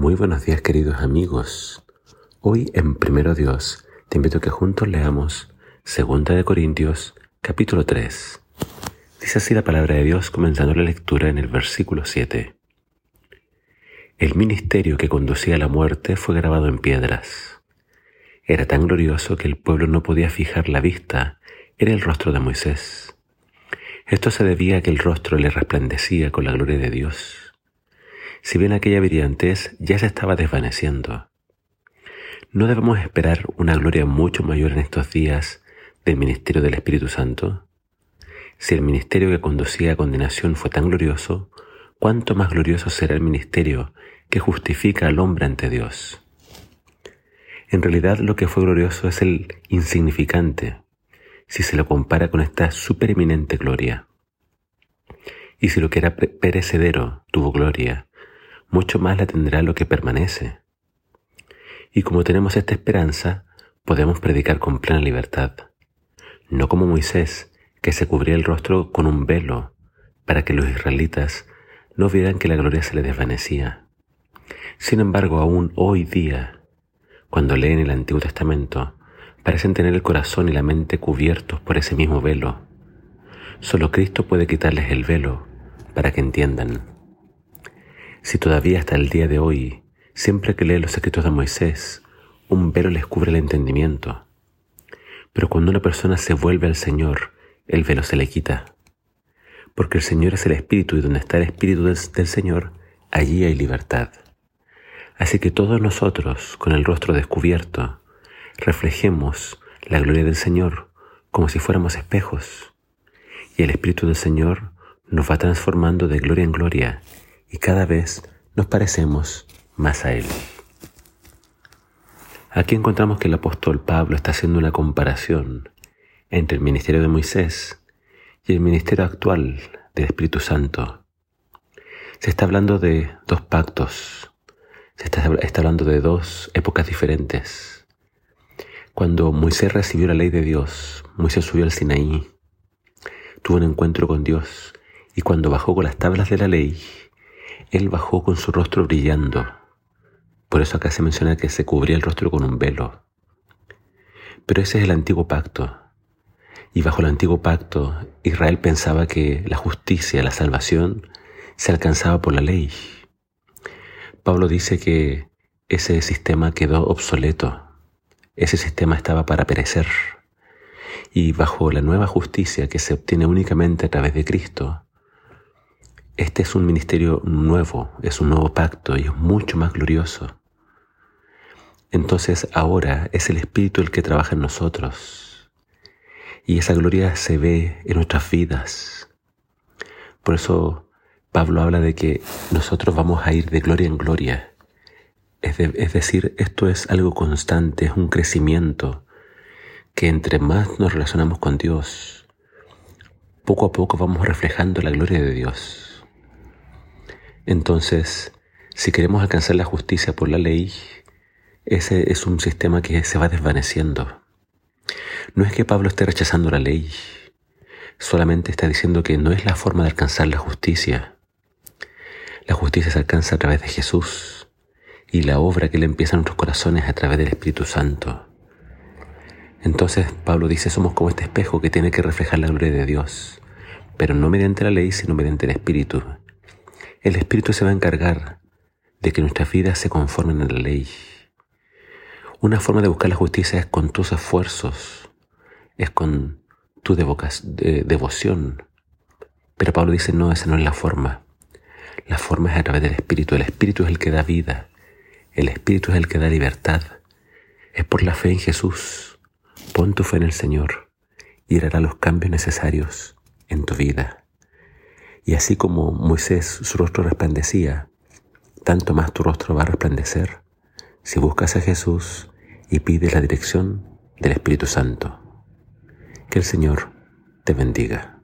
Muy buenos días queridos amigos. Hoy en Primero Dios te invito a que juntos leamos Segunda de Corintios capítulo 3. Dice así la palabra de Dios comenzando la lectura en el versículo 7. El ministerio que conducía a la muerte fue grabado en piedras. Era tan glorioso que el pueblo no podía fijar la vista en el rostro de Moisés. Esto se debía a que el rostro le resplandecía con la gloria de Dios si bien aquella brillantez ya se estaba desvaneciendo. ¿No debemos esperar una gloria mucho mayor en estos días del ministerio del Espíritu Santo? Si el ministerio que conducía a condenación fue tan glorioso, ¿cuánto más glorioso será el ministerio que justifica al hombre ante Dios? En realidad lo que fue glorioso es el insignificante, si se lo compara con esta supereminente gloria. Y si lo que era perecedero tuvo gloria, mucho más la tendrá lo que permanece. Y como tenemos esta esperanza, podemos predicar con plena libertad, no como Moisés, que se cubría el rostro con un velo para que los israelitas no vieran que la gloria se le desvanecía. Sin embargo, aún hoy día, cuando leen el Antiguo Testamento, parecen tener el corazón y la mente cubiertos por ese mismo velo. Solo Cristo puede quitarles el velo para que entiendan. Si todavía hasta el día de hoy, siempre que lee los escritos de Moisés, un velo les cubre el entendimiento. Pero cuando una persona se vuelve al Señor, el velo se le quita. Porque el Señor es el Espíritu y donde está el Espíritu del, del Señor, allí hay libertad. Así que todos nosotros, con el rostro descubierto, reflejemos la gloria del Señor como si fuéramos espejos. Y el Espíritu del Señor nos va transformando de gloria en gloria y cada vez nos parecemos más a Él. Aquí encontramos que el apóstol Pablo está haciendo una comparación entre el ministerio de Moisés y el ministerio actual del Espíritu Santo. Se está hablando de dos pactos, se está, está hablando de dos épocas diferentes. Cuando Moisés recibió la ley de Dios, Moisés subió al Sinaí, tuvo un encuentro con Dios y cuando bajó con las tablas de la ley, él bajó con su rostro brillando. Por eso acá se menciona que se cubría el rostro con un velo. Pero ese es el antiguo pacto. Y bajo el antiguo pacto, Israel pensaba que la justicia, la salvación, se alcanzaba por la ley. Pablo dice que ese sistema quedó obsoleto. Ese sistema estaba para perecer. Y bajo la nueva justicia que se obtiene únicamente a través de Cristo, este es un ministerio nuevo, es un nuevo pacto y es mucho más glorioso. Entonces ahora es el Espíritu el que trabaja en nosotros. Y esa gloria se ve en nuestras vidas. Por eso Pablo habla de que nosotros vamos a ir de gloria en gloria. Es, es decir, esto es algo constante, es un crecimiento que entre más nos relacionamos con Dios, poco a poco vamos reflejando la gloria de Dios. Entonces, si queremos alcanzar la justicia por la ley, ese es un sistema que se va desvaneciendo. No es que Pablo esté rechazando la ley, solamente está diciendo que no es la forma de alcanzar la justicia. La justicia se alcanza a través de Jesús y la obra que le empieza en nuestros corazones a través del Espíritu Santo. Entonces Pablo dice, somos como este espejo que tiene que reflejar la gloria de Dios, pero no mediante la ley, sino mediante el Espíritu el Espíritu se va a encargar de que nuestras vidas se conformen a la ley. Una forma de buscar la justicia es con tus esfuerzos, es con tu devoción. Pero Pablo dice, no, esa no es la forma. La forma es a través del Espíritu. El Espíritu es el que da vida. El Espíritu es el que da libertad. Es por la fe en Jesús. Pon tu fe en el Señor y hará los cambios necesarios en tu vida. Y así como Moisés su rostro resplandecía, tanto más tu rostro va a resplandecer si buscas a Jesús y pides la dirección del Espíritu Santo. Que el Señor te bendiga.